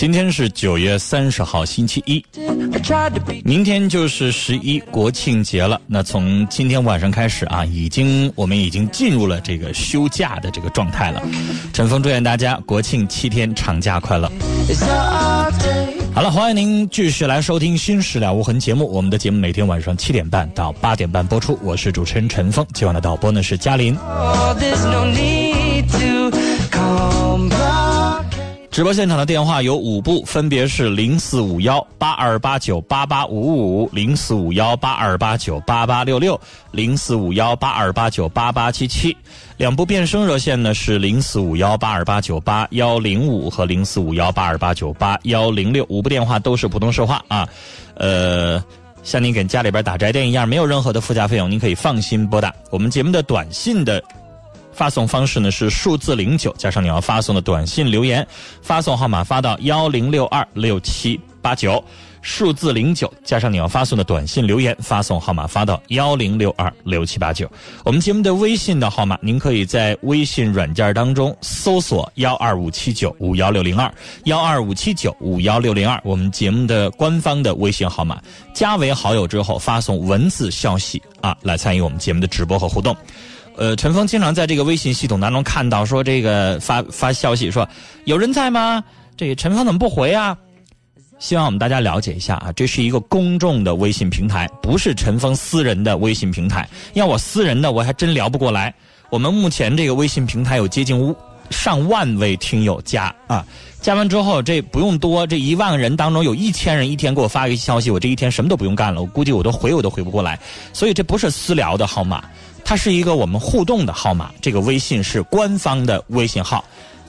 今天是九月三十号星期一，明天就是十一国庆节了。那从今天晚上开始啊，已经我们已经进入了这个休假的这个状态了。陈峰祝愿大家国庆七天长假快乐。好了，欢迎您继续来收听《新事了无痕》节目。我们的节目每天晚上七点半到八点半播出。我是主持人陈峰，今晚的导播呢是嘉林。直播现场的电话有五部，分别是零四五幺八二八九八八五五、零四五幺八二八九八八六六、零四五幺八二八九八八七七。两部变声热线呢是零四五幺八二八九八幺零五和零四五幺八二八九八幺零六。五部电话都是普通说话啊，呃，像您给家里边打宅电一样，没有任何的附加费用，您可以放心拨打。我们节目的短信的。发送方式呢是数字零九加上你要发送的短信留言，发送号码发到幺零六二六七八九，数字零九加上你要发送的短信留言，发送号码发到幺零六二六七八九。我们节目的微信的号码，您可以在微信软件当中搜索幺二五七九五幺六零二幺二五七九五幺六零二，我们节目的官方的微信号码，加为好友之后发送文字消息啊，来参与我们节目的直播和互动。呃，陈峰经常在这个微信系统当中看到说，这个发发消息说有人在吗？这个陈峰怎么不回啊？希望我们大家了解一下啊，这是一个公众的微信平台，不是陈峰私人的微信平台。要我私人的，我还真聊不过来。我们目前这个微信平台有接近上万位听友加啊，加完之后这不用多，这一万人当中有一千人一天给我发一个消息，我这一天什么都不用干了，我估计我都回我都回不过来。所以这不是私聊的号码。它是一个我们互动的号码，这个微信是官方的微信号。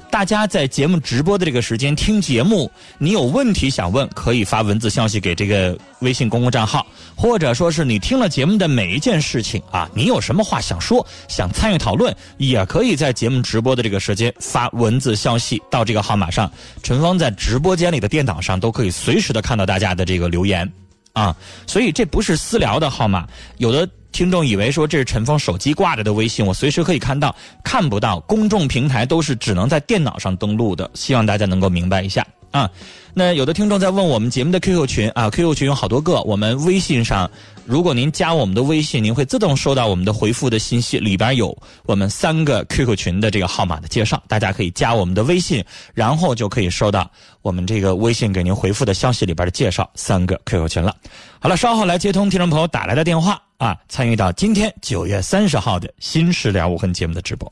大家在节目直播的这个时间听节目，你有问题想问，可以发文字消息给这个微信公共账号，或者说是你听了节目的每一件事情啊，你有什么话想说，想参与讨论，也可以在节目直播的这个时间发文字消息到这个号码上。陈峰在直播间里的电脑上都可以随时的看到大家的这个留言啊，所以这不是私聊的号码，有的。听众以为说这是陈峰手机挂着的微信，我随时可以看到，看不到。公众平台都是只能在电脑上登录的，希望大家能够明白一下啊。那有的听众在问我们节目的 QQ 群啊，QQ 群有好多个，我们微信上，如果您加我们的微信，您会自动收到我们的回复的信息，里边有我们三个 QQ 群的这个号码的介绍，大家可以加我们的微信，然后就可以收到我们这个微信给您回复的消息里边的介绍，三个 QQ 群了。好了，稍后来接通听众朋友打来的电话。啊，参与到今天九月三十号的《新事了无痕》节目的直播。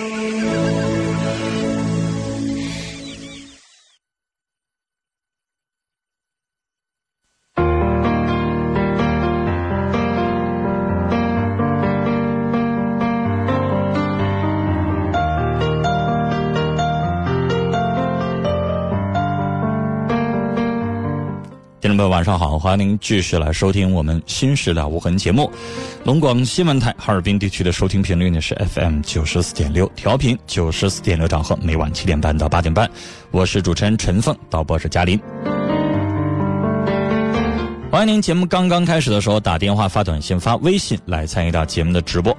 晚上好，欢迎您继续来收听我们《新时代无痕》节目。龙广新闻台哈尔滨地区的收听频率呢是 FM 九十四点六，调频九十四点六兆赫，每晚七点半到八点半。我是主持人陈凤，导播是嘉林。欢迎您节目刚刚开始的时候打电话、发短信、发微信来参与到节目的直播。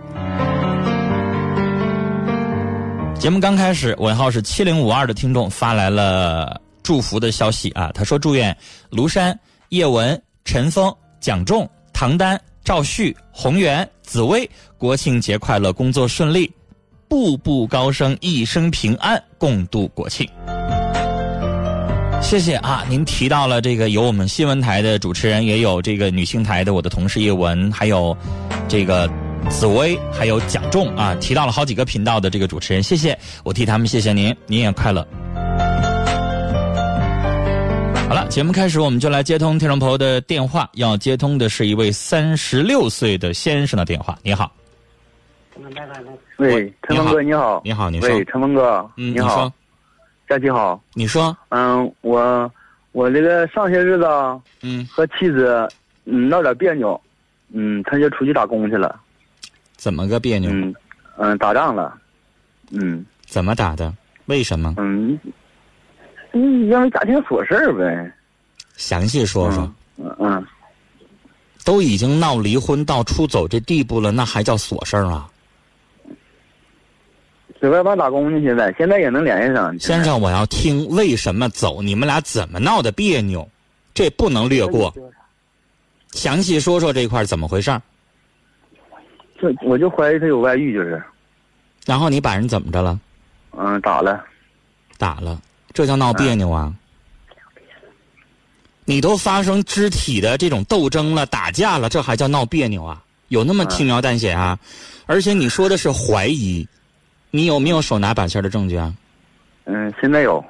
节目刚开始，尾号是七零五二的听众发来了祝福的消息啊，他说祝愿庐山、叶文、陈峰、蒋仲、唐丹、赵旭、洪源、紫薇国庆节快乐，工作顺利，步步高升，一生平安，共度国庆。谢谢啊！您提到了这个有我们新闻台的主持人，也有这个女性台的我的同事叶文，还有这个紫薇，还有蒋仲啊，提到了好几个频道的这个主持人，谢谢，我替他们谢谢您，您也快乐。节目开始，我们就来接通听众朋友的电话，要接通的是一位三十六岁的先生的电话。你好，喂，陈峰哥你好，你好，你说，喂，陈峰哥，嗯，你好，佳琪好，你说，嗯，我我这个上些日子，嗯，和妻子嗯闹点别扭，嗯，他就出去打工去了，怎么个别扭？嗯嗯，打仗了，嗯。怎么打的？为什么？嗯，嗯，因为家庭琐事儿呗，详细说说。嗯嗯，都已经闹离婚到出走这地步了，那还叫琐事儿啊？在外边打工呢，现在现在也能联系上。先生，我要听为什么走，你们俩怎么闹的别扭，这不能略过，详细说说这块怎么回事儿。就我就怀疑他有外遇，就是，然后你把人怎么着了？嗯，打了，打了，这叫闹别扭啊！你都发生肢体的这种斗争了、打架了，这还叫闹别扭啊？有那么轻描淡写啊？而且你说的是怀疑，你有没有手拿把掐的证据啊？嗯，现在有，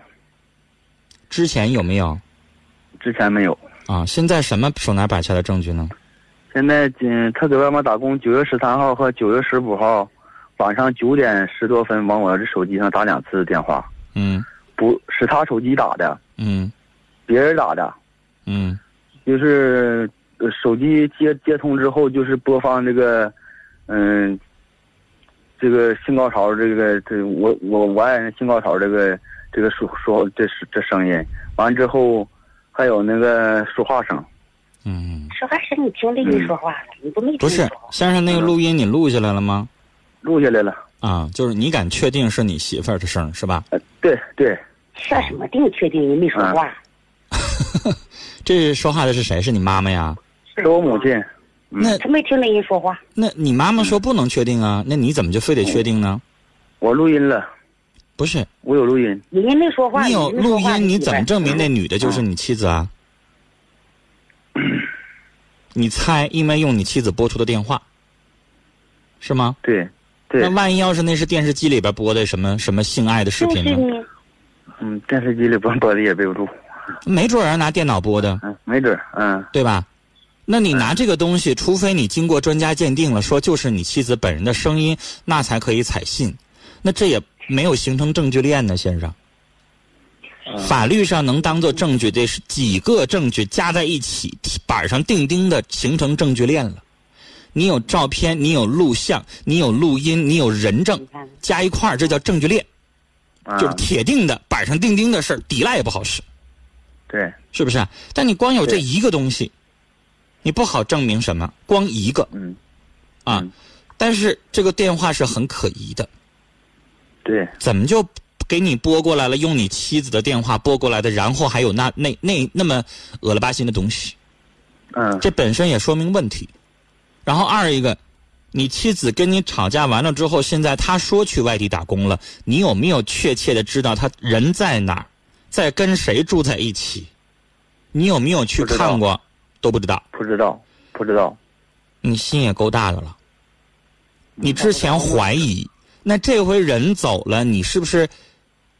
之前有没有？之前没有。啊，现在什么手拿把掐的证据呢？现在，嗯，他在外面打工，九月十三号和九月十五号晚上九点十多分往我这手机上打两次电话，嗯不是他手机打的，嗯别人打的，嗯。就是呃手机接接通之后，就是播放这个，嗯，这个性高潮，这个这我我我爱人性高潮这个这个说说这是这声音，完之后还有那个说话声，嗯，说话声你听丽丽说话了，你不没听不是，先生，那个录音你录下来了吗？录下来了，啊，就是你敢确定是你媳妇儿的声是吧？呃，对对，说什么？定确定你没说话，这说话的是谁？是你妈妈呀？是我母亲，那他没听着人说话，那你妈妈说不能确定啊？那你怎么就非得确定呢？我录音了，不是，我有录音。人家没说话，你有录音，你怎么证明那女的就是你妻子啊？你猜，因为用你妻子拨出的电话，是吗？对，对那，万一要是那是电视机里边播的什么什么性爱的视频呢？嗯，电视机里播播的也背不住，没准儿拿电脑播的，嗯，没准儿，嗯，对吧？那你拿这个东西，除非你经过专家鉴定了，说就是你妻子本人的声音，那才可以采信。那这也没有形成证据链呢，先生。法律上能当做证据的是几个证据加在一起，板上钉钉的形成证据链了。你有照片，你有录像，你有录音，你有人证加一块儿，这叫证据链，啊就是铁定的板上钉钉的事儿，抵赖也不好使。对，是不是？但你光有这一个东西，你不好证明什么，光一个嗯，啊。嗯但是这个电话是很可疑的，对，怎么就给你拨过来了？用你妻子的电话拨过来的，然后还有那那那那么恶了吧心的东西，嗯，这本身也说明问题。然后二一个，你妻子跟你吵架完了之后，现在她说去外地打工了，你有没有确切的知道她人在哪儿，在跟谁住在一起？你有没有去看过？都不知道。不知道，不知道，你心也够大的了。你之前怀疑，那这回人走了，你是不是？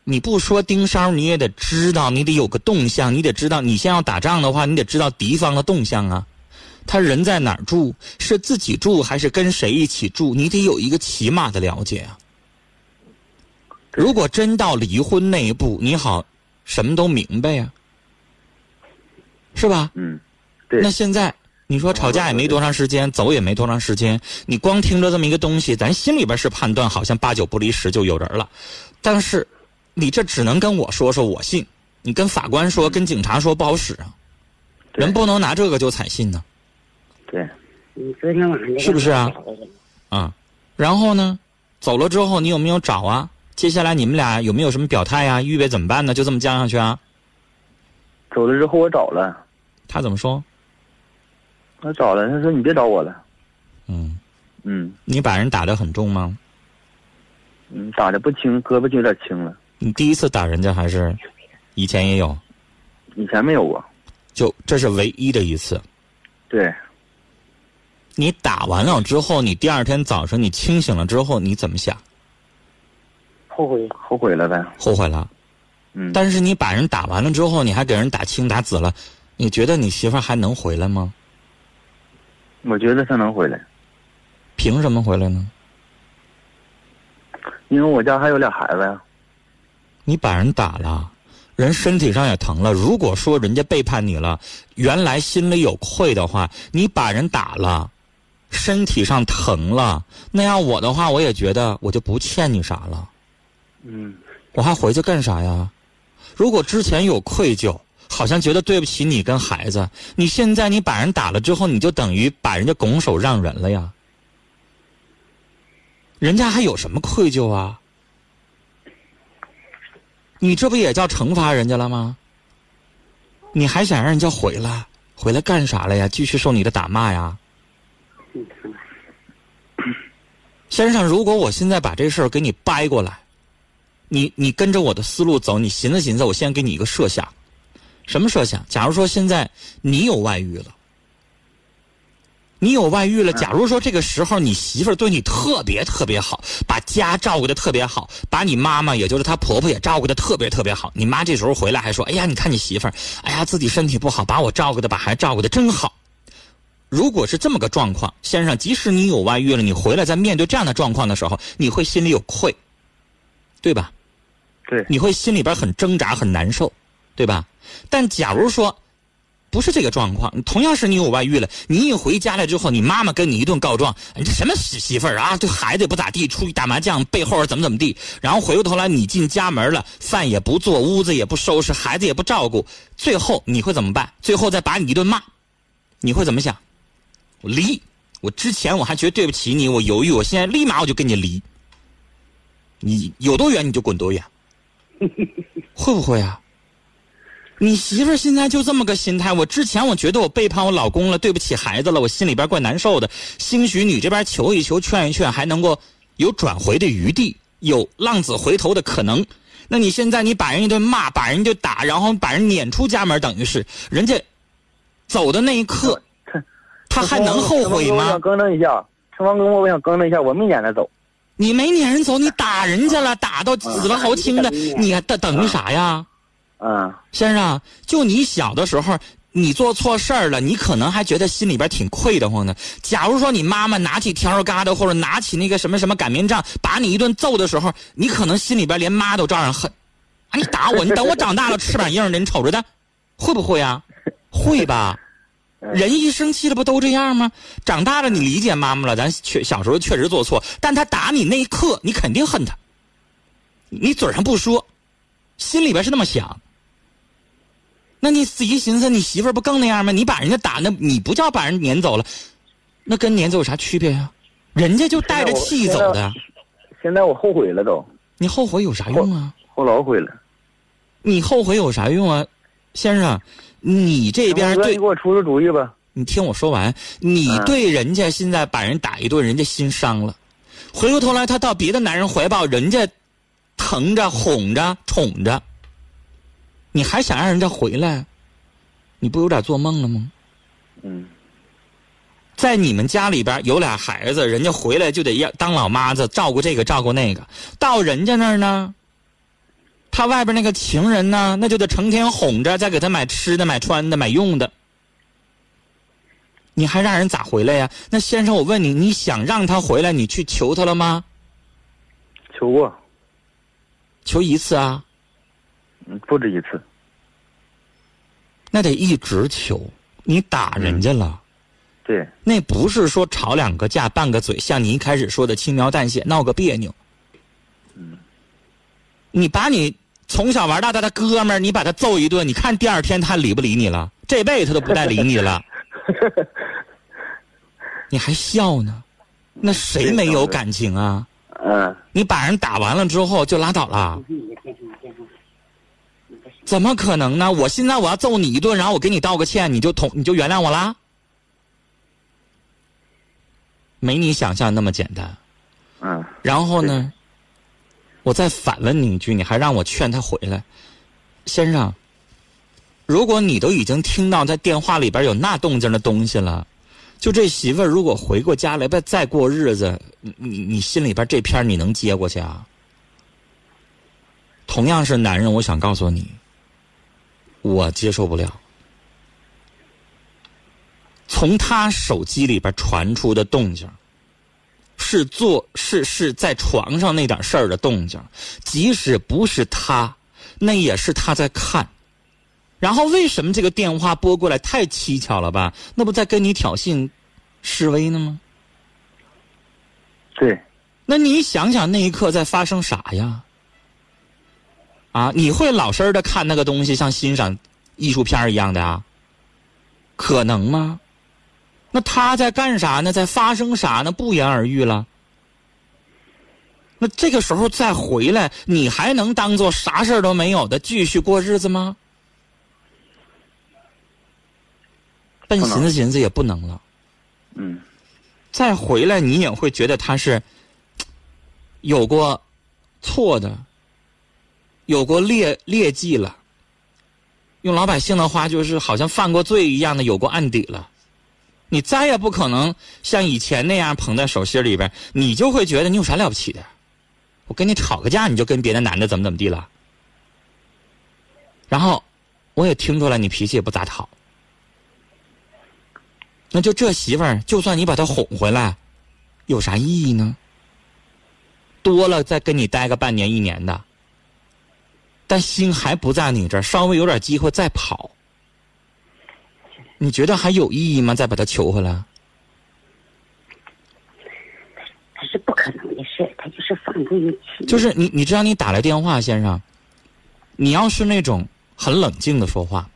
你不说盯梢，你也得知道，你得有个动向，你得知道，你先要打仗的话，你得知道敌方的动向啊。他人在哪儿住？是自己住还是跟谁一起住？你得有一个起码的了解啊。如果真到离婚那一步，你好，什么都明白呀、是吧？嗯，对那现在你说吵架也没多长时间，走也没多长时间，你光听着这么一个东西，咱心里边是判断好像八九不离十就有人了，但是你这只能跟我说说，我信；你跟法官说、跟警察说不好使啊。人不能拿这个就采信呢，对，你昨天晚上是不是啊？啊。然后呢，走了之后你有没有找啊？接下来你们俩有没有什么表态呀？预备怎么办呢？就这么降下去啊？走了之后我找了，他怎么说？我找了，他说你别找我了。嗯，嗯你把人打得很重吗？嗯，打的不轻，胳膊就有点轻了，你第一次打人家还是以前也有？以前没有过。就这是唯一的一次。对，你打完了之后，你第二天早上你清醒了之后，你怎么想？后悔。后悔了呗。后悔了。嗯，但是你把人打完了之后，你还给人打青打紫了，你觉得你媳妇儿还能回来吗？我觉得她能回来，凭什么回来呢？因为我家还有俩孩子呀。你把人打了，人身体上也疼了。如果说人家背叛你了，原来心里有愧的话，你把人打了，身体上疼了，那样我的话，我也觉得我就不欠你啥了，嗯我还回去干啥呀？如果之前有愧疚，好像觉得对不起你跟孩子，你现在你把人打了之后，你就等于把人家拱手让人了呀。人家还有什么愧疚啊？你这不也叫惩罚人家了吗？你还想让人家回来？回来干啥了呀？继续受你的打骂呀？先生，如果我现在把这事儿给你掰过来，你你跟着我的思路走，你寻思寻思，我先给你一个设想，什么设想？假如说现在你有外遇了，你有外遇了，假如说这个时候你媳妇儿对你特别特别好，把家照顾的特别好，把你妈妈也就是她婆婆也照顾的特别特别好，你妈这时候回来还说：“哎呀，你看你媳妇儿，哎呀自己身体不好，把我照顾的把孩子照顾的真好。”如果是这么个状况，先生，即使你有外遇了，你回来在面对这样的状况的时候，你会心里有愧，对吧？你会心里边很挣扎、很难受，对吧？但假如说不是这个状况，同样是你有外遇了，你一回家来之后，你妈妈跟你一顿告状，你这什么死媳妇儿啊？对孩子也不咋地，出去打麻将，背后怎么怎么地，然后回过头来你进家门了，饭也不做，屋子也不收拾，孩子也不照顾，最后你会怎么办？最后再把你一顿骂，你会怎么想？离，我之前我还觉得对不起你，我犹豫，我现在立马我就跟你离。你有多远你就滚多远，会不会啊？你媳妇儿现在就这么个心态。我之前我觉得我背叛我老公了，对不起孩子了，我心里边怪难受的。兴许你这边求一求、劝一劝，还能够有转回的余地，有浪子回头的可能。那你现在你把人一顿骂，把人就打，然后把人撵出家门，等于是人家走的那一刻，他还能后悔吗我想？更正一下，陈芳哥，我想更正一下，我没撵他走。你没撵人走，你打人家了，打到死了豪青的，你还等等于啥呀？嗯先生，就你小的时候，你做错事儿了，你可能还觉得心里边挺愧得慌的。假如说你妈妈拿起笤帚疙瘩或者拿起那个什么什么擀面杖，把你一顿揍的时候，你可能心里边连妈都照样恨。啊，你打我，你等我长大了翅膀硬了，你瞅着的，会不会啊？会吧。人一生气了不都这样吗？长大了你理解妈妈了，咱确小时候确实做错，但他打你那一刻，你肯定恨他。你嘴上不说，心里边是那么想。那你仔细寻思，你媳妇儿不更那样吗？你把人家打，那你不叫把人撵走了，那跟撵走有啥区别呀、人家就带着气走的，现在我后悔了都，你后悔有啥用啊？后老悔了。你后悔有啥用啊，先生？你这边对你给我出出主意吧。你听我说完，你嗯对人家现在把人打一顿，人家心伤了，回过头来他到别的男人怀抱，人家疼着、哄着、宠着，你还想让人家回来？你不有点做梦了吗？嗯在你们家里边有俩孩子，人家回来就得要当老妈子，照顾这个照顾那个。到人家那儿呢，他外边那个情人呢，那就得成天哄着，再给他买吃的、买穿的、买用的。你还让人咋回来呀？那先生，我问你，你想让他回来，你去求他了吗？求过，求一次啊？嗯，不止一次。那得一直求。你打人家了。对，那不是说吵两个架、拌个嘴，像你一开始说的轻描淡写，闹个别扭。嗯你把你从小玩到大的哥们儿，你把他揍一顿，你看第二天他理不理你了？这辈子他都不带理你了。你还笑呢？那谁没有感情啊？嗯，你把人打完了之后就拉倒了？怎么可能呢？我现在我要揍你一顿，然后我给你道个歉，你就同你就原谅我啦？没你想象那么简单。嗯，然后呢，我再反问你一句，你还让我劝他回来，先生。如果你都已经听到在电话里边有那动静的东西了，就这媳妇儿如果回过家来再再过日子，你你你心里边这片你能接过去啊？同样是男人，我想告诉你，我接受不了。从他手机里边传出的动静，是做是是在床上那点事儿的动静，即使不是他，那也是他在看。然后为什么这个电话拨过来太蹊跷了吧？那不在跟你挑衅、示威呢吗？对，那你想想那一刻在发生啥呀？啊，你会老实的看那个东西，像欣赏艺术片一样的啊？可能吗？那他在干啥呢？在发生啥呢？不言而喻了。那这个时候再回来，你还能当做啥事儿都没有的继续过日子吗？笨寻思寻思也不能了。嗯，再回来，你也会觉得他是有过错的，有过劣劣迹了。用老百姓的话，就是好像犯过罪一样的，有过案底了。你再也不可能像以前那样捧在手心里边，你就会觉得你有啥了不起的？我跟你吵个架，你就跟别的男的怎么怎么地了？然后我也听出来，你脾气也不咋好。那就这媳妇儿，就算你把她哄回来，有啥意义呢？多了再跟你待个半年一年的，但心还不在你这儿，稍微有点机会再跑，你觉得还有意义吗？再把她求回来？他是不可能的事，他就是放纵于气。就是你，你知道你打来电话，先生，你要是那种很冷静的说话，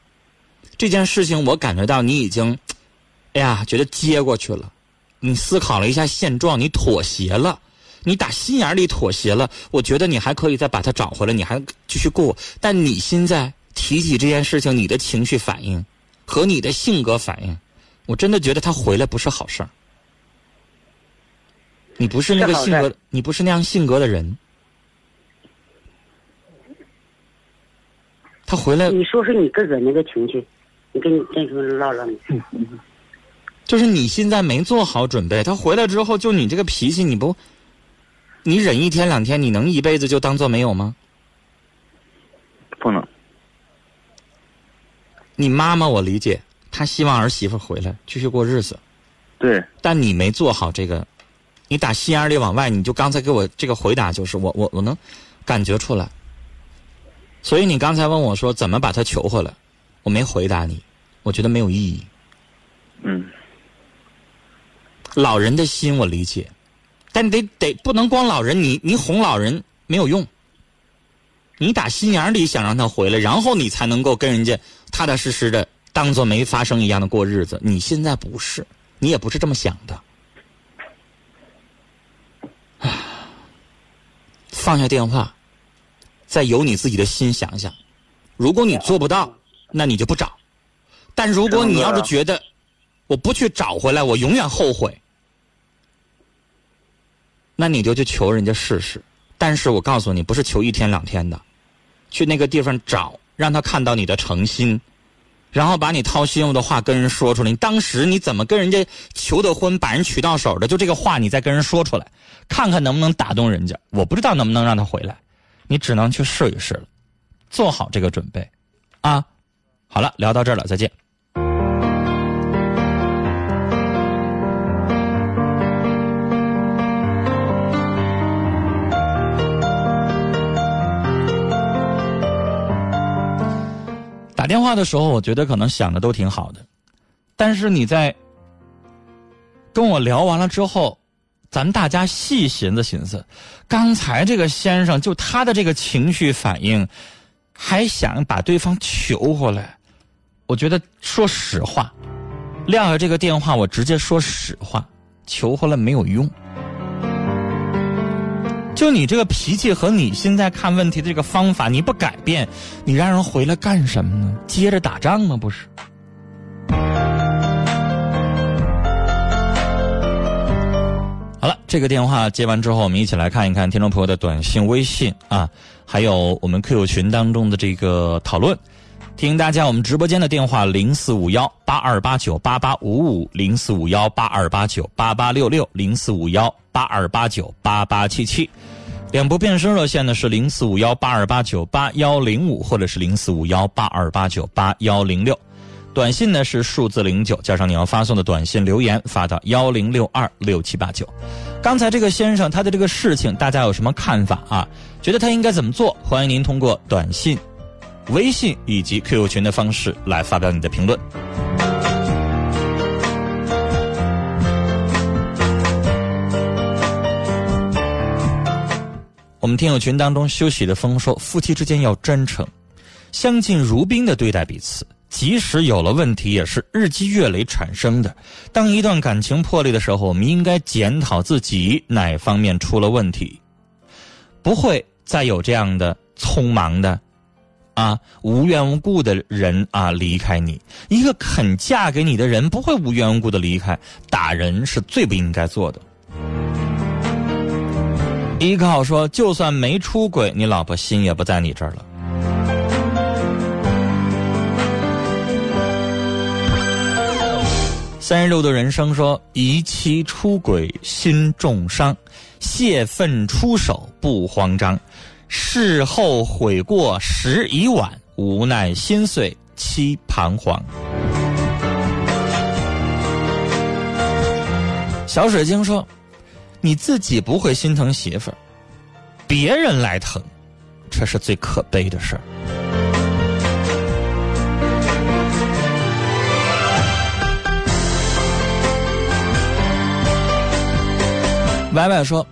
这件事情我感觉到你已经。哎呀，觉得接过去了，你思考了一下现状，你妥协了，你打心眼里妥协了。我觉得你还可以再把他找回来，你还继续过。但你现在提起这件事情，你的情绪反应和你的性格反应，我真的觉得他回来不是好事儿。你不是那个性格，你不是那样性格的人。他回来，你说说你自个人那个情绪，你跟你这个唠唠。就是你现在没做好准备，他回来之后，就你这个脾气，你不，你忍一天两天，你能一辈子就当做没有吗？不能。你妈妈我理解，她希望儿媳妇回来继续过日子。对。但你没做好这个，你打心眼里往外，你就刚才给我这个回答，就是我我我能感觉出来。所以你刚才问我说怎么把她求回来，我没回答你，我觉得没有意义。嗯。老人的心我理解，但得得不能光老人，你你哄老人没有用。你打心眼里想让他回来，然后你才能够跟人家踏踏实实的当做没发生一样的过日子。你现在不是，你也不是这么想的。放下电话，再由你自己的心想想。如果你做不到，那你就不找。但如果你要是觉得我不去找回来，我永远后悔。那你就去求人家试试，但是我告诉你，不是求一天两天的，去那个地方找，让他看到你的诚心，然后把你掏心窝的话跟人说出来。你当时你怎么跟人家求的婚，把人娶到手的，就这个话你再跟人说出来，看看能不能打动人家。我不知道能不能让他回来，你只能去试一试了，做好这个准备，啊，好了，聊到这儿了，再见。打电话的时候，我觉得可能想的都挺好的，但是你在跟我聊完了之后，咱大家细寻思寻思，刚才这个先生就他的这个情绪反应，还想把对方求回来，我觉得说实话，撂下这个电话，我直接说实话，求回来没有用。就你这个脾气和你现在看问题的这个方法，你不改变，你让人回来干什么呢？接着打仗吗？不是。好了，这个电话接完之后，我们一起来看一看听众朋友的短信、微信啊，还有我们 QQ 群当中的这个讨论。听大家，我们直播间的电话零四五幺八二八九八八五五零四五幺八二八九八八六六零四五幺八二八九八八七七，两部变声热线呢是零四五幺八二八九八幺零五或者是零四五幺八二八九八幺零六，短信呢是数字零九加上你要发送的短信留言发到幺零六二六七八九。刚才这个先生他的这个事情，大家有什么看法啊？觉得他应该怎么做？欢迎您通过短信。微信以及 QQ 群的方式来发表你的评论。我们听友群当中休息的风说：“夫妻之间要真诚，相敬如宾的对待彼此，即使有了问题，也是日积月累产生的。当一段感情破裂的时候，我们应该检讨自己哪方面出了问题，不会再有这样的匆忙的。”啊，无缘无故的人啊离开你，一个肯嫁给你的人不会无缘无故的离开。打人是最不应该做的。依靠说，就算没出轨，你老婆心也不在你这儿了。三十六的人生说，遗妻出轨心重伤，泄愤出手不慌张。事后悔过时已晚，无奈心碎凄彷徨。小水晶说：“你自己不会心疼媳妇儿，别人来疼，这是最可悲的事儿。”歪歪说。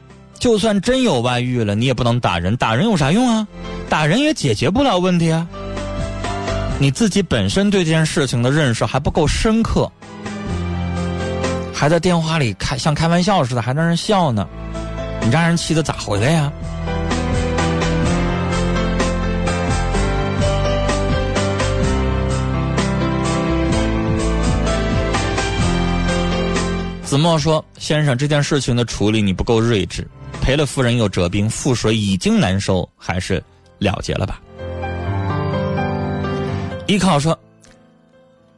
就算真有外遇了，你也不能打人，打人有啥用啊？打人也解决不了问题啊！你自己本身对这件事情的认识还不够深刻，还在电话里开像开玩笑似的，还让人笑呢，你让人气得咋回来呀？子墨说：“先生，这件事情的处理你不够睿智。”赔了夫人又折兵，覆水已经难收，还是了结了吧。依靠说，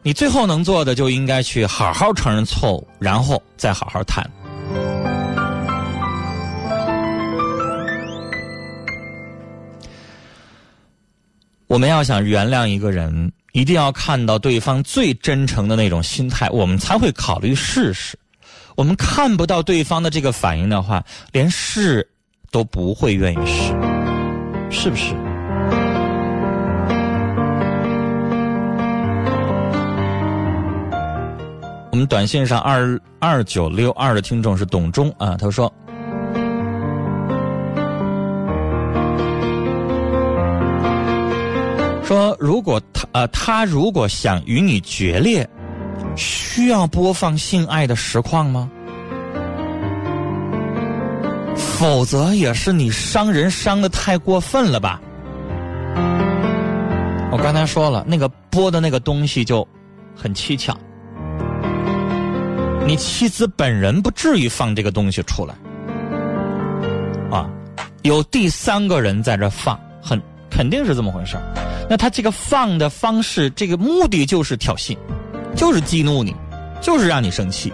你最后能做的就应该去好好承认错误，然后再好好谈。我们要想原谅一个人，一定要看到对方最真诚的那种心态，我们才会考虑试试。我们看不到对方的这个反应的话，连试都不会愿意试，是不是？我们短信上二二九六二的听众是董忠啊，他说：“说如果他呃他如果想与你决裂。”需要播放性爱的实况吗？否则也是你伤人伤的太过分了吧？我刚才说了，那个播的那个东西就很蹊跷。你妻子本人不至于放这个东西出来啊，有第三个人在这放，很肯定是这么回事那他这个放的方式，这个目的就是挑衅。就是激怒你，就是让你生气。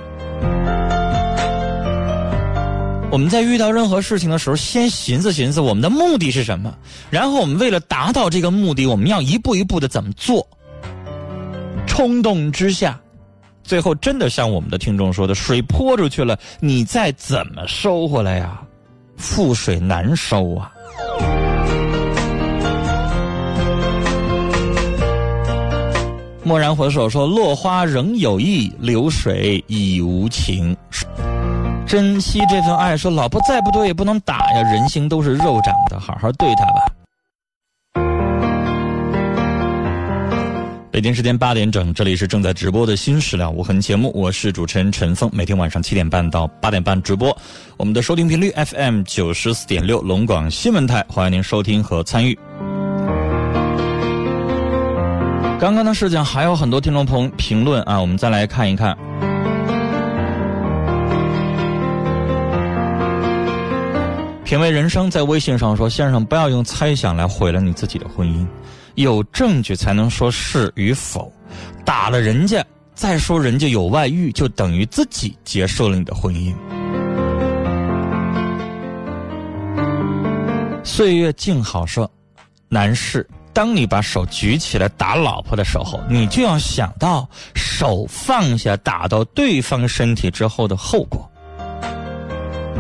我们在遇到任何事情的时候，先寻思寻思我们的目的是什么，然后我们为了达到这个目的，我们要一步一步的怎么做。冲动之下，最后真的像我们的听众说的，水泼出去了，你再怎么收回来呀？覆水难收啊！蓦然回首，说落花仍有意，流水已无情。珍惜这份爱，说老婆再不对也不能打呀，人心都是肉长的，好好对她吧。北京时间八点整，这里是正在直播的《新史料无痕》节目，我是主持人陈峰。每天晚上七点半到八点半直播，我们的收听频率 FM 九十四点六，龙广新闻台，欢迎您收听和参与。刚刚的事情还有很多听众朋评论啊，我们再来看一看。品味人生在微信上说：“先生，不要用猜想来毁了你自己的婚姻，有证据才能说是与否。打了人家，再说人家有外遇，就等于自己结束了你的婚姻。”岁月静好说：“男士，当你把手举起来打老婆的时候，你就要想到手放下打到对方身体之后的后果。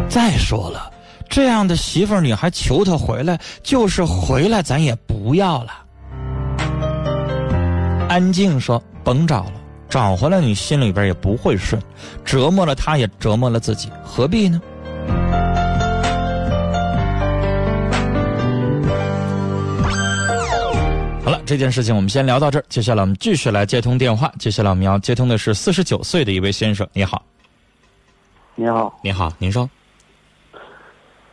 再说了。”这样的媳妇儿，你还求她回来？就是回来，咱也不要了。安静说：“甭找了，找回来你心里边也不会顺，折磨了她，也折磨了自己，何必呢？”这件事情我们先聊到这儿，接下来我们继续来接通电话。接下来我们要接通的是四十九岁的一位先生，你好。你好，你好，您说。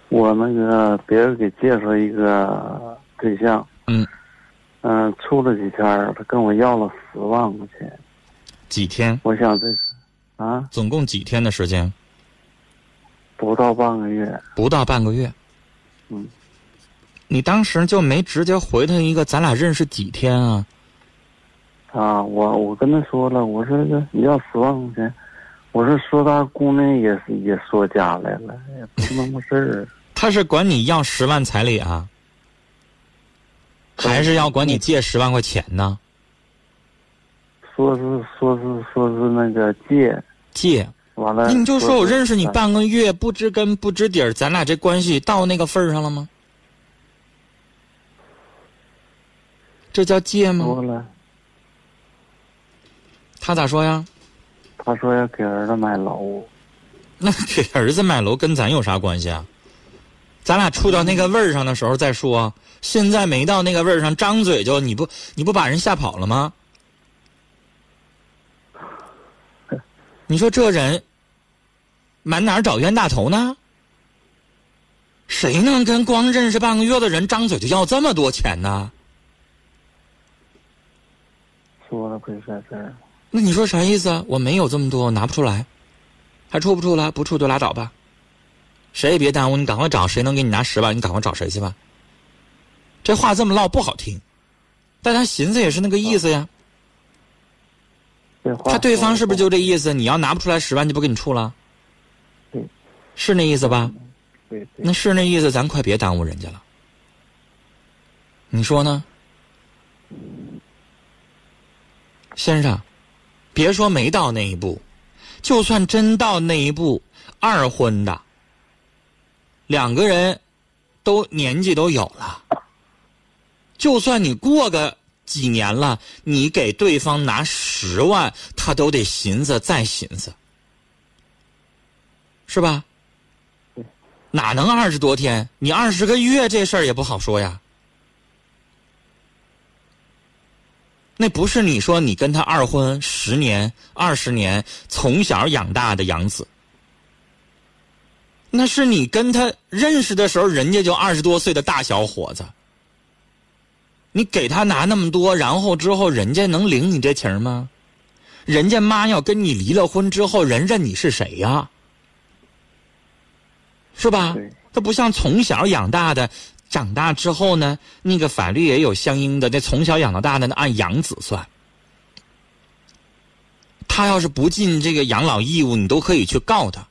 我那个别人给介绍一个对象，嗯，嗯，处了几天，他跟我要了十万块钱。几天？我想这是，啊，总共几天的时间？不到半个月。不到半个月。嗯。你当时就没直接回他一个？咱俩认识几天啊？啊，我我跟他说了，我说这你要十万块钱，我说说他姑娘也是也说家来了，也不那么事儿。他是管你要十万彩礼啊，还是要管你借十万块钱呢？说是说是说是那个借借，完了。那你就说我认识你半个月，不知根不知底儿，咱俩这关系到那个份儿上了吗？这叫借吗？多了。他咋说呀？他说要给儿子买楼。那给儿子买楼跟咱有啥关系啊？咱俩处到那个味儿上的时候再说，现在没到那个味儿上，张嘴就你不你不把人吓跑了吗？你说这人满哪儿找冤大头呢？谁能跟光认识半个月的人张嘴就要这么多钱呢？说了不是事儿。那你说啥意思？我没有这么多，拿不出来，还处不处了？不处就拉倒吧。谁也别耽误，你赶快找谁能给你拿十万，你赶快找谁去吧。这话这么唠不好听，但他寻思也是那个意思呀。他对方是不是就这意思？你要拿不出来十万，就不跟你处了。是那意思吧？对。那是那意思，咱快别耽误人家了。你说呢，先生？别说没到那一步，就算真到那一步，二婚的。两个人，都年纪都有了。就算你过个几年了，你给对方拿十万，他都得寻思再寻思，是吧？哪能二十多天？你二十个月这事儿也不好说呀。那不是你说你跟他二婚十年、二十年，从小养大的养子。那是你跟他认识的时候，人家就二十多岁的大小伙子。你给他拿那么多，然后之后人家能领你这情吗？人家妈要跟你离了婚之后，人认你是谁呀？是吧？他不像从小养大的，长大之后呢，那个法律也有相应的。那从小养到大的，那按养子算。他要是不尽这个养老义务，你都可以去告他。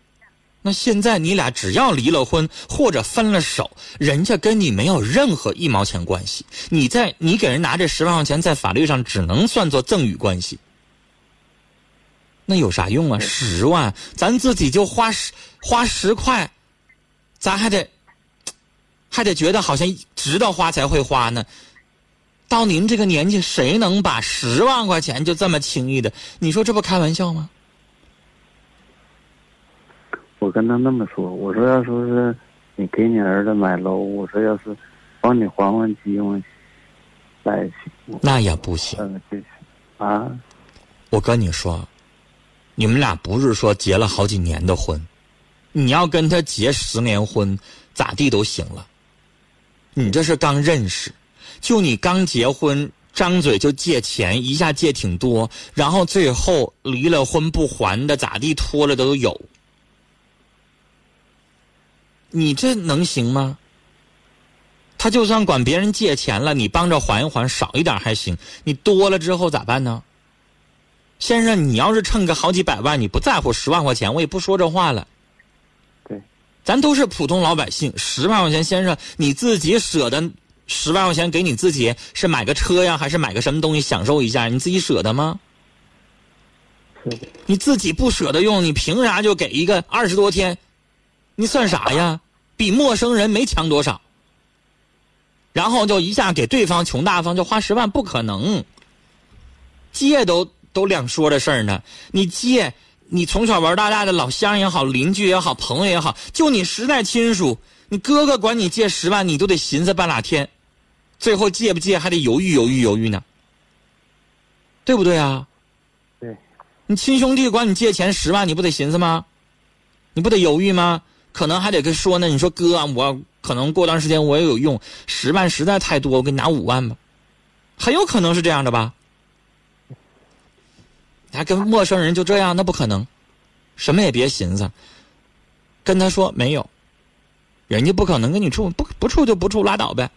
那现在你俩只要离了婚或者分了手，人家跟你没有任何一毛钱关系。你在你给人拿这十万块钱，在法律上只能算作赠与关系。那有啥用啊？十万，咱自己就花十花十块，咱还得还得觉得好像知道花才会花呢。到您这个年纪，谁能把十万块钱就这么轻易的？你说这不开玩笑吗？我跟他那么说，我说要说是你给你儿子买楼，我说要是帮你还还机会在一起，那也不行。啊，我跟你说，你们俩不是说结了好几年的婚，你要跟他结十年婚，咋地都行了。你这是刚认识，就你刚结婚，张嘴就借钱，一下借挺多，然后最后离了婚不还的，咋地拖了都有。你这能行吗？他就算管别人借钱了，你帮着还一还，少一点还行。你多了之后咋办呢？先生，你要是趁个好几百万，你不在乎十万块钱，我也不说这话了。对，咱都是普通老百姓，十万块钱，先生你自己舍得十万块钱给你自己，是买个车呀，还是买个什么东西享受一下？你自己舍得吗？你自己不舍得用，你凭啥就给一个二十多天？你算啥呀？比陌生人没强多少。然后就一下给对方穷大方，就花十万，不可能。借都都两说的事儿呢。你借，你从小玩到大的老乡也好，邻居也好，朋友也好，就你实在亲属，你哥哥管你借十万，你都得寻思半拉天，最后借不借还得犹豫犹豫犹豫呢，对不对啊？对，你亲兄弟管你借钱十万，你不得寻思吗？你不得犹豫吗？可能还得跟说呢。你说哥，我可能过段时间我也有用，十万实在太多，我给你拿五万吧，很有可能是这样的吧？还跟陌生人就这样，那不可能，什么也别寻思，跟他说没有，人家不可能跟你处，不不处就不处，拉倒呗。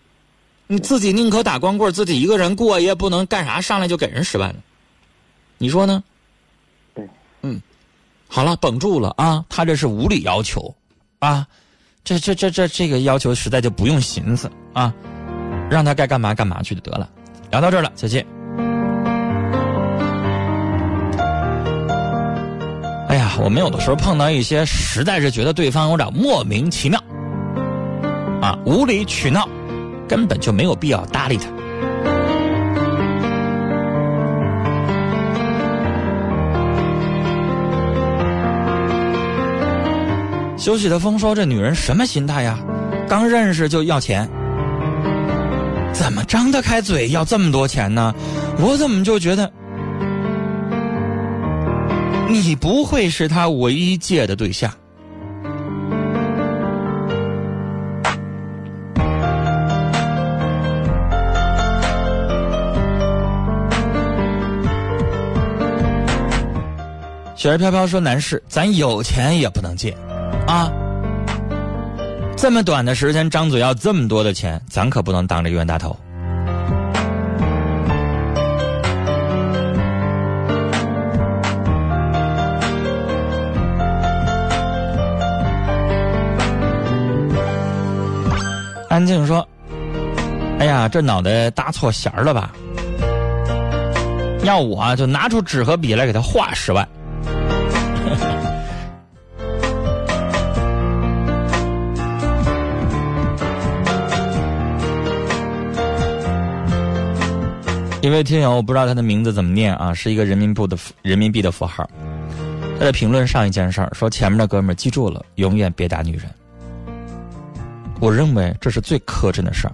你自己宁可打光棍，自己一个人过，也不能干啥上来就给人十万你说呢？对，嗯，好了，绷住了啊！他这是无理要求。啊，这这这这这个要求实在就不用寻思啊，让他该干嘛干嘛去就得了。聊到这儿了，再见。我们有的时候碰到一些，实在是觉得对方有点莫名其妙，啊，无理取闹，根本就没有必要搭理他。休息的风说：“这女人什么心态呀？刚认识就要钱，怎么张得开嘴要这么多钱呢？我怎么就觉得你不会是他唯一借的对象？”雪儿飘飘说：“男士，咱有钱也不能借。”啊！这么短的时间，张嘴要这么多的钱，咱可不能当着冤大头。安静说：“哎呀，这脑袋搭错弦儿了吧？要我就拿出纸和笔来给他画十万。”一位听友，我不知道他的名字怎么念啊，是一个人民币的人民币的符号。他在评论上一件事儿，说前面的哥们儿记住了，永远别打女人。我认为这是最磕碜的事儿。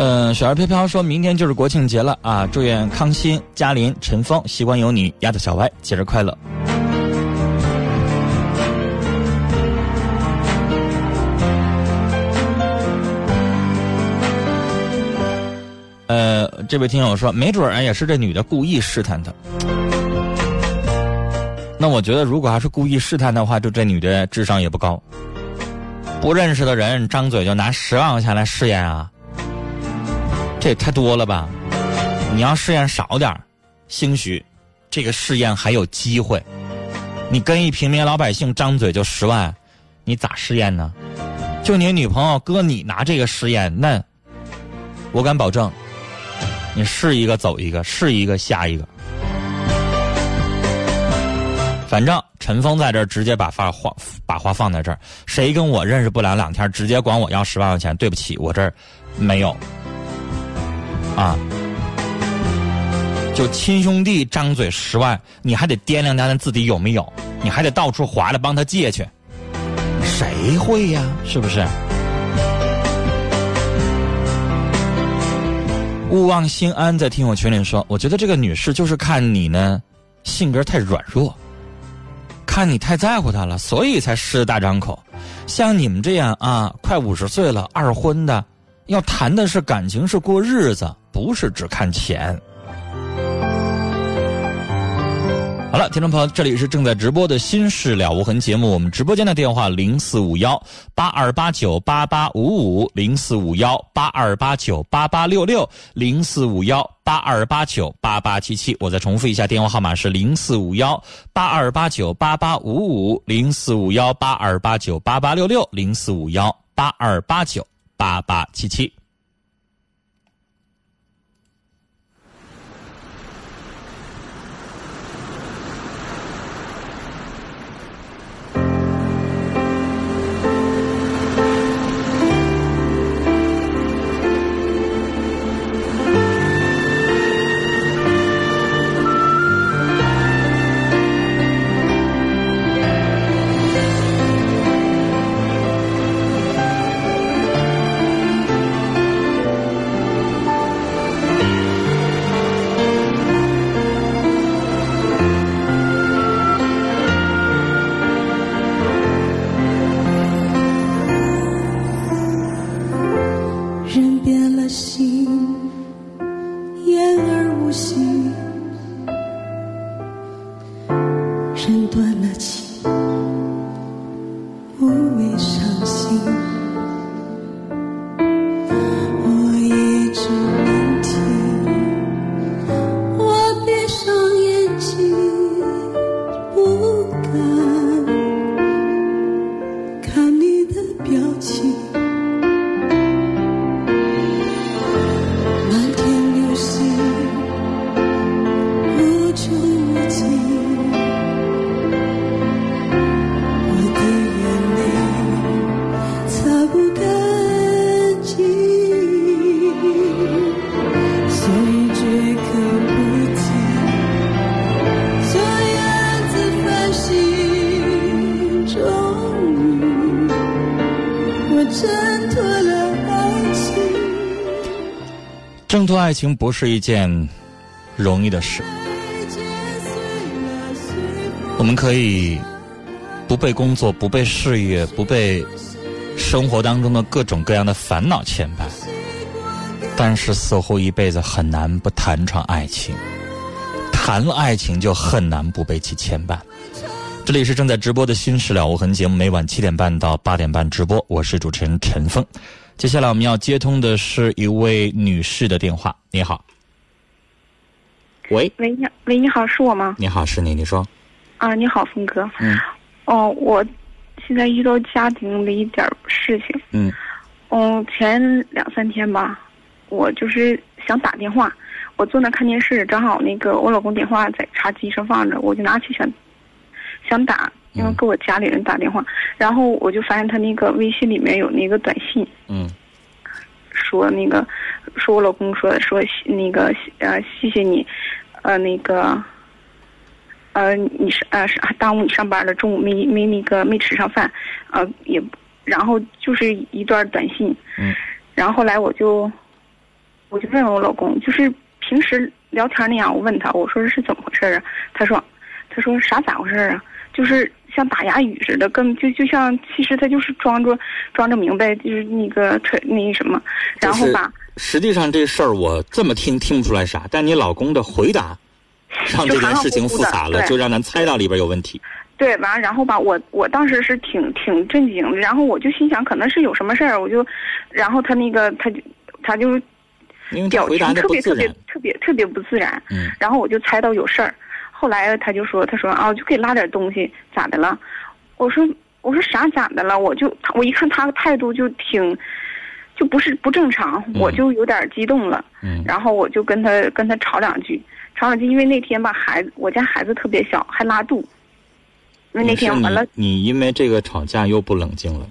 嗯，雪儿飘飘说明天就是国庆节了啊！祝愿康欣、嘉林、陈峰、习惯有你、丫头小歪节日快乐。这位听友说，没准儿也是这女的故意试探他。那我觉得，如果还是故意试探的话，就这女的智商也不高。不认识的人张嘴就拿十万块钱来试验啊！这也太多了吧！你要试验少点兴许这个试验还有机会。你跟一平民老百姓张嘴就十万，你咋试验呢？就你女朋友搁你拿这个试验，那我敢保证，你试一个走一个，试一个下一个。反正陈峰在这儿直接把话话把话放在这儿，谁跟我认识不了两天，直接管我要十万块钱，对不起，我这儿没有。啊，就亲兄弟张嘴十万，你还得掂量掂量自己有没有，你还得到处划来帮他借去，谁会呀？是不是？勿忘心安在听友群里说，我觉得这个女士就是看你呢，性格太软弱，看你太在乎她了，所以才狮子大张口。像你们这样啊，快五十岁了，二婚的，要谈的是感情，是过日子，不是只看钱。好了，听众朋友，这里是正在直播的《心事了无痕》节目，我们直播间的电话零四五幺八二八九八八五五零四五幺八二八九八八六六零四五幺八二八九八八七七，我再重复一下，电话号码是零四五幺八二八九八八五五零四五幺八二八九八八六六零四五幺八二八九八八七七。爱情不是一件容易的事。我们可以不被工作、不被事业、不被生活当中的各种各样的烦恼牵绊，但是似乎一辈子很难不谈场爱情。谈了爱情，就很难不被其牵绊。这里是正在直播的《心事了无痕》节目，每晚七点半到八点半直播，我是主持人陈峰。接下来我们要接通的是一位女士的电话。你好，喂，喂，你喂，你好，是我吗？你好，是你，你说，啊，你好，峰哥。嗯。哦，我现在遇到家庭的一点儿事情。嗯嗯，前两三天吧，我就是想打电话，我坐那看电视，正好那个我老公电话在茶几上放着，我就拿起想想打，因为给我家里人打电话，然后我就发现他那个微信里面有那个短信，嗯说那个说我老公说说那个呃谢谢你，呃那个呃你是呃是耽误你上班了，中午没没那个没吃上饭，呃也然后就是一段短信，嗯然后后来我就我就问我老公，就是平时聊天那样，我问他我说是怎么回事啊？他说他说啥咋回事啊？就是像打哑语似的，跟就就像其实他就是装着装着明白，就是那个吹那什么，然后吧。实际上这事儿我这么听听不出来啥，但你老公的回答让这件事情复杂了，就让咱猜到里边有问题。对，完了，然后吧，我我当时是挺挺震惊的，然后我就心想可能是有什么事儿，我就，然后他那个他就他就表情特别特别特别特别不自然，嗯，然后我就猜到有事儿，后来他就说他说啊就给拉点东西咋的了，我说我说啥咋的了，我就我一看他的态度就挺。就不是不正常，我就有点激动了，嗯，然后我就跟他跟他吵两句，吵两句，因为那天吧，孩子我家孩子特别小，还拉肚，因为那天完了，你因为这个吵架又不冷静了，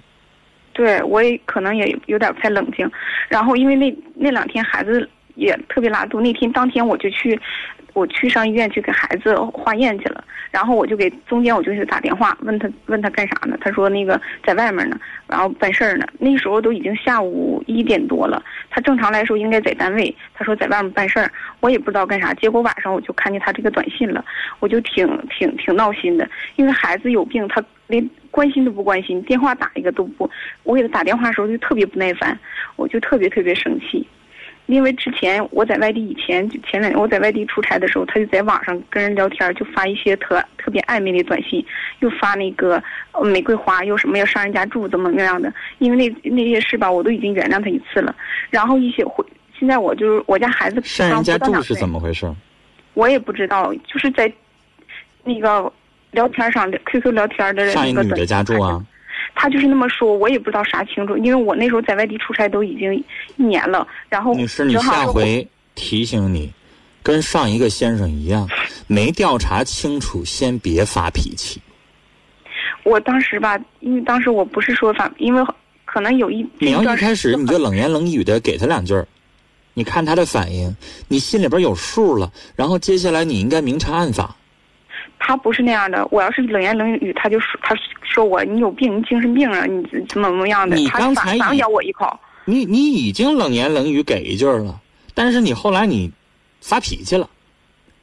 对我也可能也有点不太冷静，然后因为那那两天孩子也特别拉肚。那天当天我就去，我去上医院去给孩子化验去了。然后我就给中间我就给他打电话，问他问他干啥呢？他说那个在外面呢，然后办事儿呢。那时候都已经下午一点多了，他正常来说应该在单位。他说在外面办事儿，我也不知道干啥。结果晚上我就看见他这个短信了，我就挺挺挺闹心的，因为孩子有病，他连关心都不关心，电话打一个都不。我给他打电话的时候就特别不耐烦，我就特别特别生气。因为之前我在外地，以前就前两年我在外地出差的时候，他就在网上跟人聊天，就发一些特特别暧昧的短信，又发那个玫瑰花，又什么要上人家住，怎么那样的？因为那那些事吧，我都已经原谅他一次了。然后一些回，现在我就是我家孩子上人家住是怎么回事？我也不知道，就是在那个聊天上，QQ 聊天的上一个女的家住啊。他就是那么说，我也不知道啥清楚，因为我那时候在外地出差都已经一年了，然后女士，你下回提醒你，跟上一个先生一样，没调查清楚，先别发脾气。我当时吧，因为当时我不是说反，因为可能有一你要一开始你就冷言冷语的给他两句儿，你看他的反应，你心里边有数了，然后接下来你应该明察暗访。他不是那样的，我要是冷言冷语，他就说他说我你有病，你精神病啊，你怎么怎么样的？你刚才反咬我一口。你你已经冷言冷语给一句了，但是你后来你发脾气了，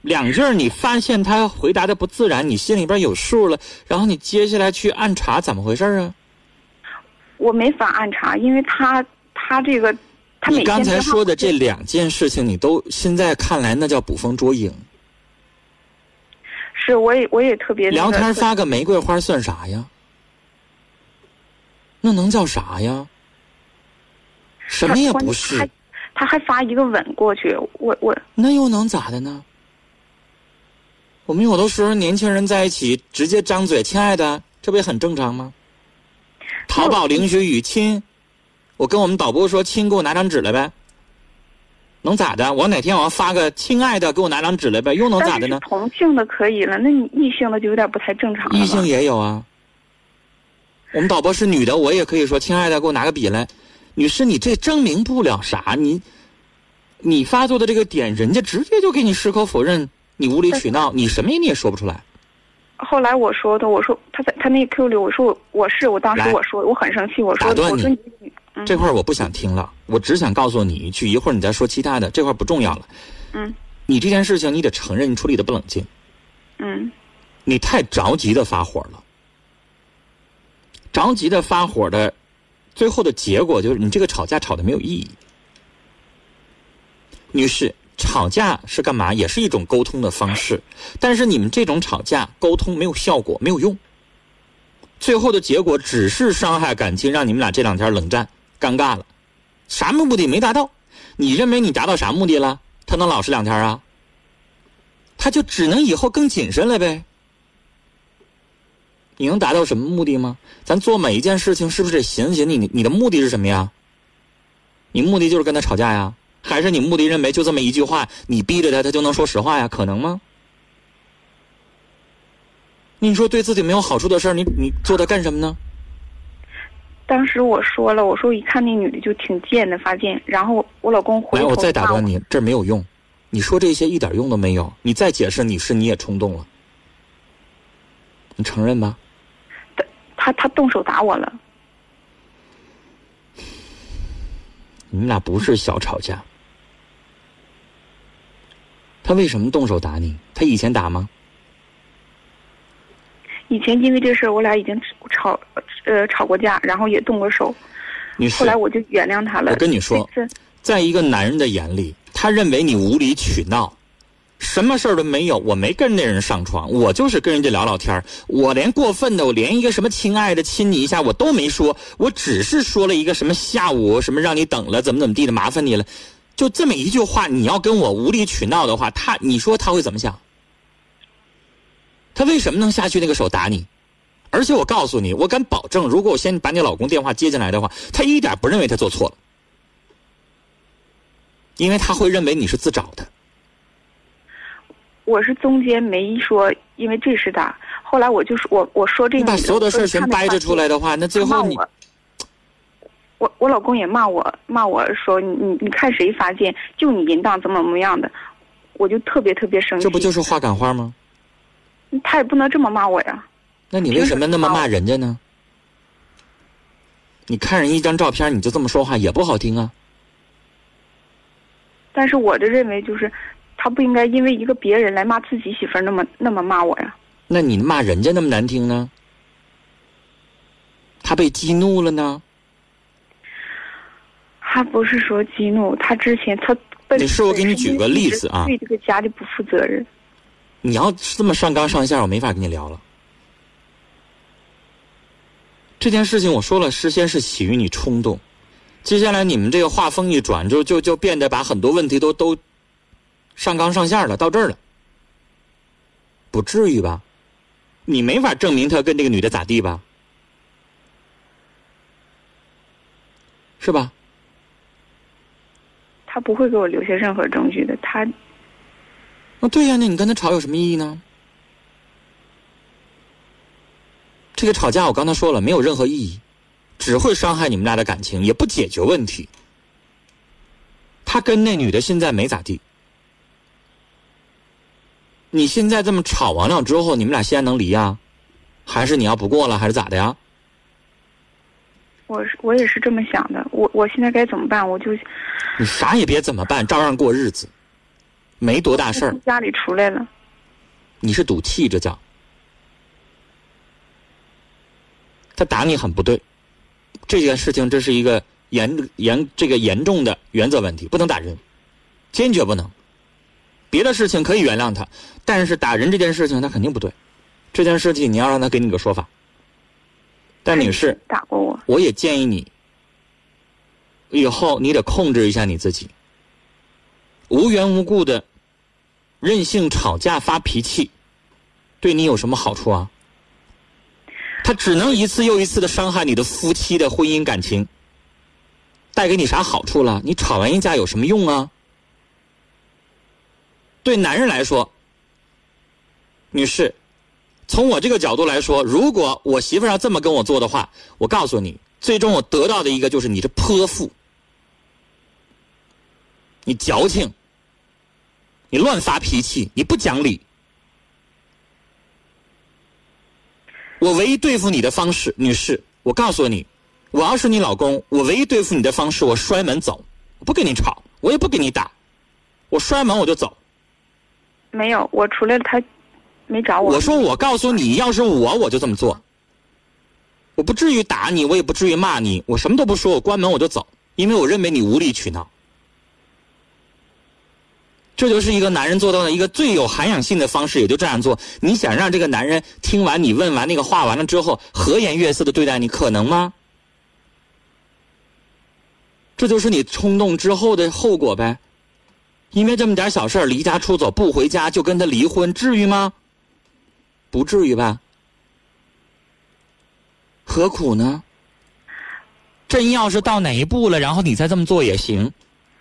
两句你发现他回答的不自然，你心里边有数了，然后你接下来去暗查怎么回事啊？我没法暗查，因为他他这个他你刚才说的这两件事情，你都现在看来那叫捕风捉影。是，我也我也特别聊天发个玫瑰花算啥呀？那能叫啥呀？什么也不是。他还发一个吻过去，我我那又能咋的呢？我们有的时候年轻人在一起直接张嘴，亲爱的，这不也很正常吗？淘宝领取语亲，我跟我们导播说，亲，给我拿张纸来呗。能咋的？我哪天我要发个“亲爱的”，给我拿张纸来呗，又能咋的呢？同性的可以了，那你异性的就有点不太正常了。异性也有啊。我们导播是女的，我也可以说“亲爱的”，给我拿个笔来。女士，你这证明不了啥，你你发作的这个点，人家直接就给你矢口否认，你无理取闹，你什么你也说不出来。后来我说的，我说他在他那 Q 里，我说我我是我当时我说我很生气，我说我说你。这块儿我不想听了，我只想告诉你一句，一会儿你再说其他的，这块不重要了。嗯。你这件事情你得承认你处理的不冷静。嗯。你太着急的发火了，着急的发火的，最后的结果就是你这个吵架吵的没有意义。女士，吵架是干嘛？也是一种沟通的方式，但是你们这种吵架沟通没有效果，没有用。最后的结果只是伤害感情，让你们俩这两天冷战。尴尬了，啥目的没达到？你认为你达到啥目的了？他能老实两天啊？他就只能以后更谨慎了呗。你能达到什么目的吗？咱做每一件事情是不是得寻思寻思你你的目的是什么呀？你目的就是跟他吵架呀？还是你目的认为就这么一句话，你逼着他，他就能说实话呀？可能吗？你说对自己没有好处的事儿，你你做它干什么呢？当时我说了，我说我一看那女的就挺贱的，发现。然后我老公回头。来，我再打断你，这没有用。你说这些一点用都没有。你再解释，你是你也冲动了，你承认吧？他他他动手打我了。你们俩不是小吵架。他为什么动手打你？他以前打吗？以前因为这事儿，我俩已经吵，呃，吵过架，然后也动过手。后来我就原谅他了。我跟你说，在一个男人的眼里，他认为你无理取闹，什么事儿都没有，我没跟那人上床，我就是跟人家聊聊天我连过分的，我连一个什么亲爱的亲你一下我都没说，我只是说了一个什么下午什么让你等了，怎么怎么地的麻烦你了，就这么一句话，你要跟我无理取闹的话，他你说他会怎么想？他为什么能下去那个手打你？而且我告诉你，我敢保证，如果我先把你老公电话接进来的话，他一点不认为他做错了，因为他会认为你是自找的。我是中间没说，因为这是打。后来我就是，我我说这个。你把所有的事全掰扯出来的话，那最后你，我我老公也骂我，骂我说你你你看谁发现就你淫荡怎么怎么样的，我就特别特别生气。这不就是话赶话吗？他也不能这么骂我呀。那你为什么那么骂人家呢？你看人一张照片，你就这么说话也不好听啊。但是我的认为就是，他不应该因为一个别人来骂自己媳妇儿那么那么骂我呀。那你骂人家那么难听呢？他被激怒了呢？他不是说激怒，他之前他本你是我给你举个例子啊对这个家里不负责任。你要这么上纲上线，我没法跟你聊了。这件事情我说了，事先是起于你冲动，接下来你们这个话锋一转，就就就变得把很多问题都都上纲上线了，到这儿了，不至于吧？你没法证明他跟这个女的咋地吧？是吧？他不会给我留下任何证据的。他啊，对呀，那你跟他吵有什么意义呢？这个吵架我刚才说了，没有任何意义，只会伤害你们俩的感情，也不解决问题。他跟那女的现在没咋地，你现在这么吵完了之后，你们俩现在能离呀？还是你要不过了，还是咋的呀？我是我也是这么想的。我我现在该怎么办？我就你啥也别怎么办，照样过日子，没多大事儿。家里出来了。你是赌气，这叫。他打你很不对，这件事情这是一个严严这个严重的原则问题，不能打人，坚决不能。别的事情可以原谅他，但是打人这件事情他肯定不对。这件事情你要让他给你个说法。但女士，打过我，我也建议你，以后你得控制一下你自己。无缘无故的任性吵架发脾气，对你有什么好处啊？他只能一次又一次的伤害你的夫妻的婚姻感情，带给你啥好处了？你吵完一架有什么用啊？对男人来说，女士，从我这个角度来说，如果我媳妇要这么跟我做的话，我告诉你，最终我得到的一个就是你这泼妇，你矫情，你乱发脾气，你不讲理。我唯一对付你的方式，女士，我告诉你，我要是你老公，我唯一对付你的方式，我摔门走，我不跟你吵，我也不跟你打，我摔门我就走。没有，我出来了，他没找我。我说我告诉你，要是我我就这么做，我不至于打你，我也不至于骂你，我什么都不说，我关门我就走，因为我认为你无理取闹。这就是一个男人做到的一个最有涵养性的方式，也就这样做。你想让这个男人听完你问完那个话完了之后，和颜悦色的对待你，可能吗？这就是你冲动之后的后果呗。因为这么点小事儿离家出走不回家就跟他离婚，至于吗？不至于吧？何苦呢？真要是到哪一步了，然后你再这么做也行。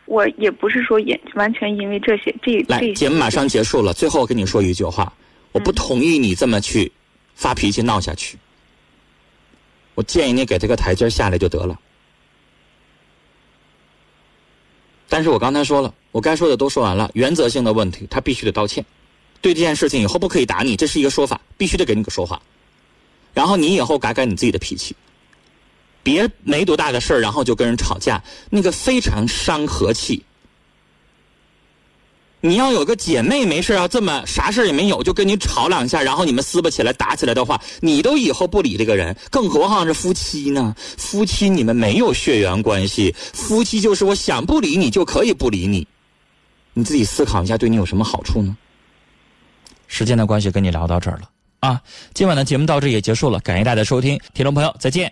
我也不是说也完全因为这些这来，这节目马上结束了，最后我跟你说一句话，我不同意你这么去发脾气闹下去。我建议你给他个台阶下来就得了。但是我刚才说了，我该说的都说完了，原则性的问题他必须得道歉。对这件事情以后不可以打你，这是一个说法，必须得给你个说法。然后你以后改改你自己的脾气，别没多大的事儿，然后就跟人吵架，那个非常伤和气。你要有个姐妹没事要这么啥事儿也没有，就跟你吵两下，然后你们撕巴起来、打起来的话，你都以后不理这个人，更何况是夫妻呢？夫妻你们没有血缘关系，夫妻就是我想不理你就可以不理你，你自己思考一下，对你有什么好处呢？时间的关系，跟你聊到这儿了啊。今晚的节目到这也结束了，感谢大家收听，听众朋友再见。